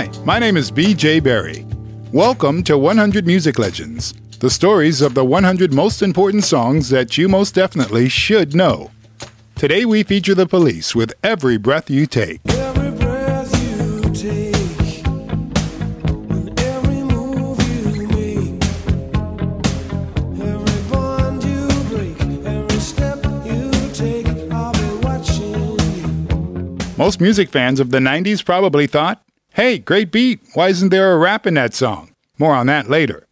Hi, my name is BJ Berry. Welcome to 100 Music Legends, the stories of the 100 most important songs that you most definitely should know. Today we feature the police with Every Breath You Take. Every breath you take, and every move you make, every bond you break, every step you take, I'll be watching you. Most music fans of the 90s probably thought, hey, great beat, why isn't there a rap in that song? More on that later.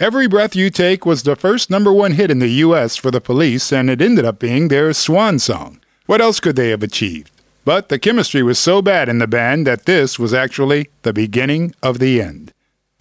Every Breath You Take was the first number one hit in the US for the police, and it ended up being their swan song. What else could they have achieved? But the chemistry was so bad in the band that this was actually the beginning of the end.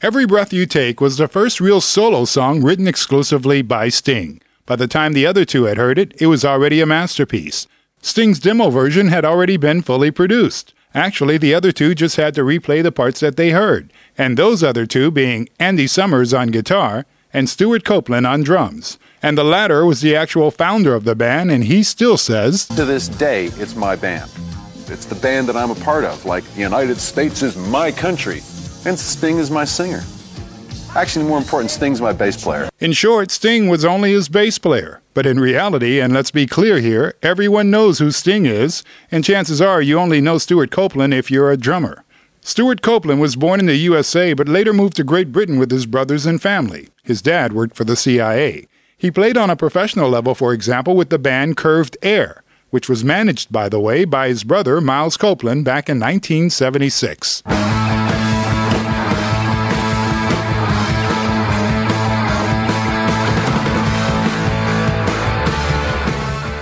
Every Breath You Take was the first real solo song written exclusively by Sting. By the time the other two had heard it, it was already a masterpiece. Sting's demo version had already been fully produced. Actually, the other two just had to replay the parts that they heard, and those other two being Andy Summers on guitar and Stewart Copeland on drums. And the latter was the actual founder of the band, and he still says, To this day, it's my band. It's the band that I'm a part of, like the United States is my country, and Sting is my singer. Actually, more important, Sting's my bass player. In short, Sting was only his bass player. But in reality, and let's be clear here, everyone knows who Sting is, and chances are you only know Stewart Copeland if you're a drummer. Stewart Copeland was born in the USA but later moved to Great Britain with his brothers and family. His dad worked for the CIA. He played on a professional level, for example, with the band Curved Air, which was managed, by the way, by his brother Miles Copeland back in 1976.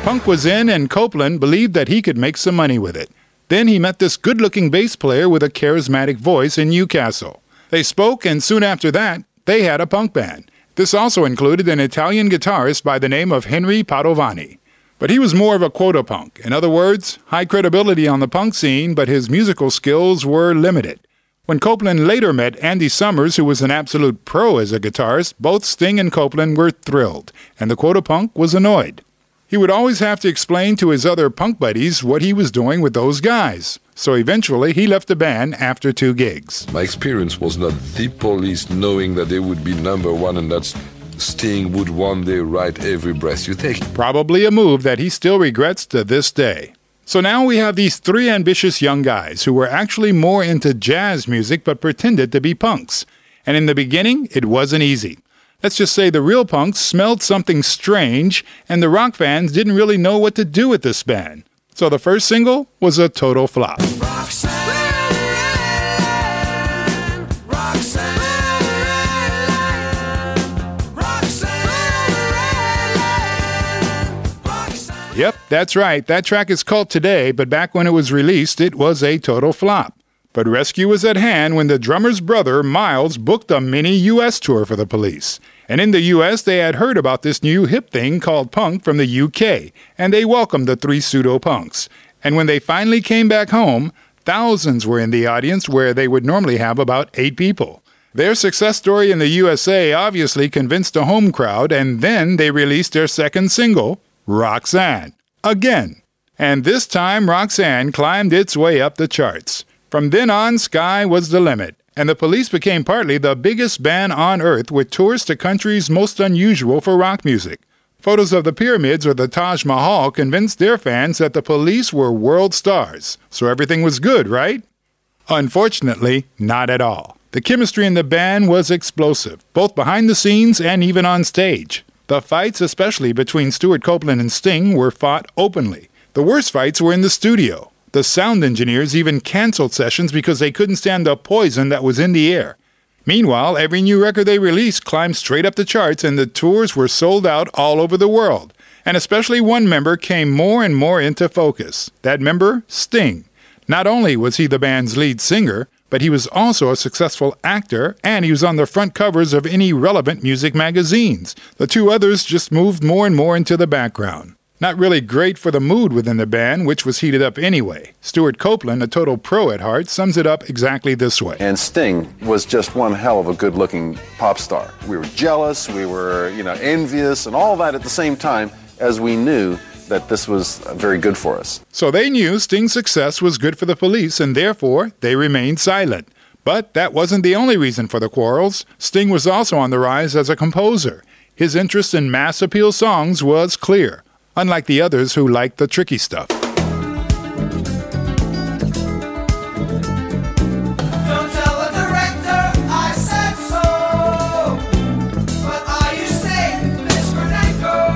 Punk was in, and Copeland believed that he could make some money with it. Then he met this good looking bass player with a charismatic voice in Newcastle. They spoke, and soon after that, they had a punk band. This also included an Italian guitarist by the name of Henry Padovani. But he was more of a quota punk. In other words, high credibility on the punk scene, but his musical skills were limited. When Copeland later met Andy Summers, who was an absolute pro as a guitarist, both Sting and Copeland were thrilled, and the quota punk was annoyed. He would always have to explain to his other punk buddies what he was doing with those guys. So eventually, he left the band after two gigs. My experience was not the police knowing that they would be number one and that Sting would one day write every breath you take. Probably a move that he still regrets to this day. So now we have these three ambitious young guys who were actually more into jazz music but pretended to be punks. And in the beginning, it wasn't easy. Let's just say the real punks smelled something strange, and the rock fans didn't really know what to do with this band. So the first single was a total flop. Yep, that's right. That track is cult today, but back when it was released, it was a total flop. But rescue was at hand when the drummer's brother, Miles, booked a mini US tour for the police. And in the US, they had heard about this new hip thing called punk from the UK, and they welcomed the three pseudo punks. And when they finally came back home, thousands were in the audience where they would normally have about eight people. Their success story in the USA obviously convinced a home crowd, and then they released their second single, Roxanne. Again. And this time, Roxanne climbed its way up the charts. From then on, sky was the limit, and the police became partly the biggest band on earth with tours to countries most unusual for rock music. Photos of the pyramids or the Taj Mahal convinced their fans that the police were world stars, so everything was good, right? Unfortunately, not at all. The chemistry in the band was explosive, both behind the scenes and even on stage. The fights, especially between Stewart Copeland and Sting, were fought openly. The worst fights were in the studio. The sound engineers even canceled sessions because they couldn't stand the poison that was in the air. Meanwhile, every new record they released climbed straight up the charts and the tours were sold out all over the world. And especially one member came more and more into focus. That member, Sting. Not only was he the band's lead singer, but he was also a successful actor and he was on the front covers of any relevant music magazines. The two others just moved more and more into the background. Not really great for the mood within the band, which was heated up anyway. Stewart Copeland, a total pro at heart, sums it up exactly this way. And Sting was just one hell of a good looking pop star. We were jealous, we were, you know, envious, and all that at the same time as we knew that this was uh, very good for us. So they knew Sting's success was good for the police, and therefore they remained silent. But that wasn't the only reason for the quarrels. Sting was also on the rise as a composer. His interest in mass appeal songs was clear, unlike the others who like the tricky stuff. Don't tell the director I said so. But are you safe, Miss Grenenko?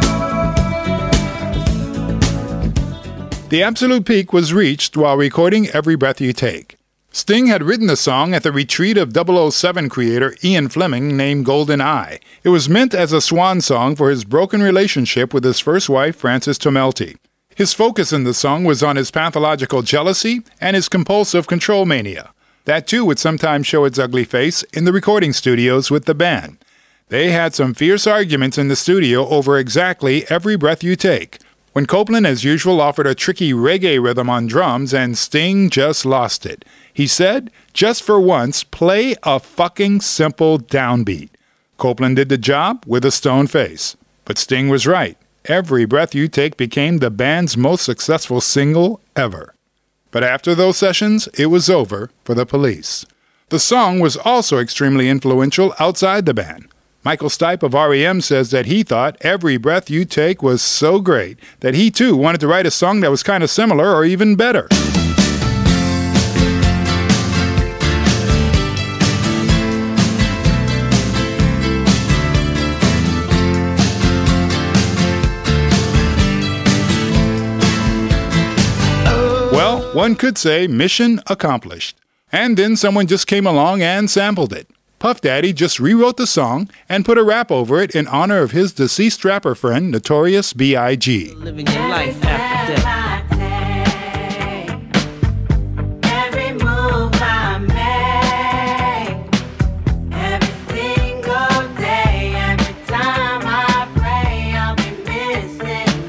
The absolute peak was reached while recording Every Breath You Take. Sting had written the song at the retreat of 007 creator Ian Fleming named Golden Eye. It was meant as a swan song for his broken relationship with his first wife, Frances Tomelty. His focus in the song was on his pathological jealousy and his compulsive control mania. That too would sometimes show its ugly face in the recording studios with the band. They had some fierce arguments in the studio over exactly every breath you take. When Copeland, as usual, offered a tricky reggae rhythm on drums, and Sting just lost it. He said, just for once, play a fucking simple downbeat. Copeland did the job with a stone face. But Sting was right. Every Breath You Take became the band's most successful single ever. But after those sessions, it was over for the police. The song was also extremely influential outside the band. Michael Stipe of REM says that he thought Every Breath You Take was so great that he too wanted to write a song that was kind of similar or even better. Well, one could say mission accomplished. And then someone just came along and sampled it. Puff Daddy just rewrote the song and put a rap over it in honor of his deceased rapper friend, Notorious B.I.G. living your life after death. Every move I make, every single day, every time I pray, I'll be missing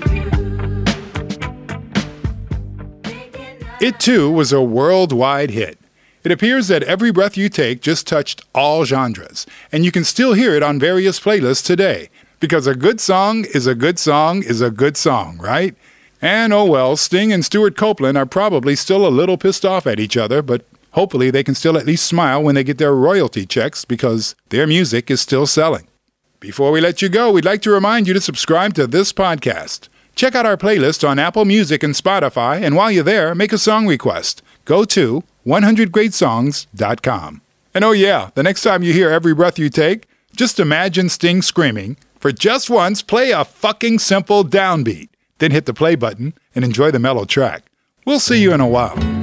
you. It too was a worldwide hit. It appears that Every Breath You Take just touched all genres, and you can still hear it on various playlists today. Because a good song is a good song is a good song, right? And oh well, Sting and Stewart Copeland are probably still a little pissed off at each other, but hopefully they can still at least smile when they get their royalty checks because their music is still selling. Before we let you go, we'd like to remind you to subscribe to this podcast. Check out our playlist on Apple Music and Spotify, and while you're there, make a song request. Go to 100greatsongs.com. And oh, yeah, the next time you hear Every Breath You Take, just imagine Sting screaming, For just once, play a fucking simple downbeat. Then hit the play button and enjoy the mellow track. We'll see you in a while.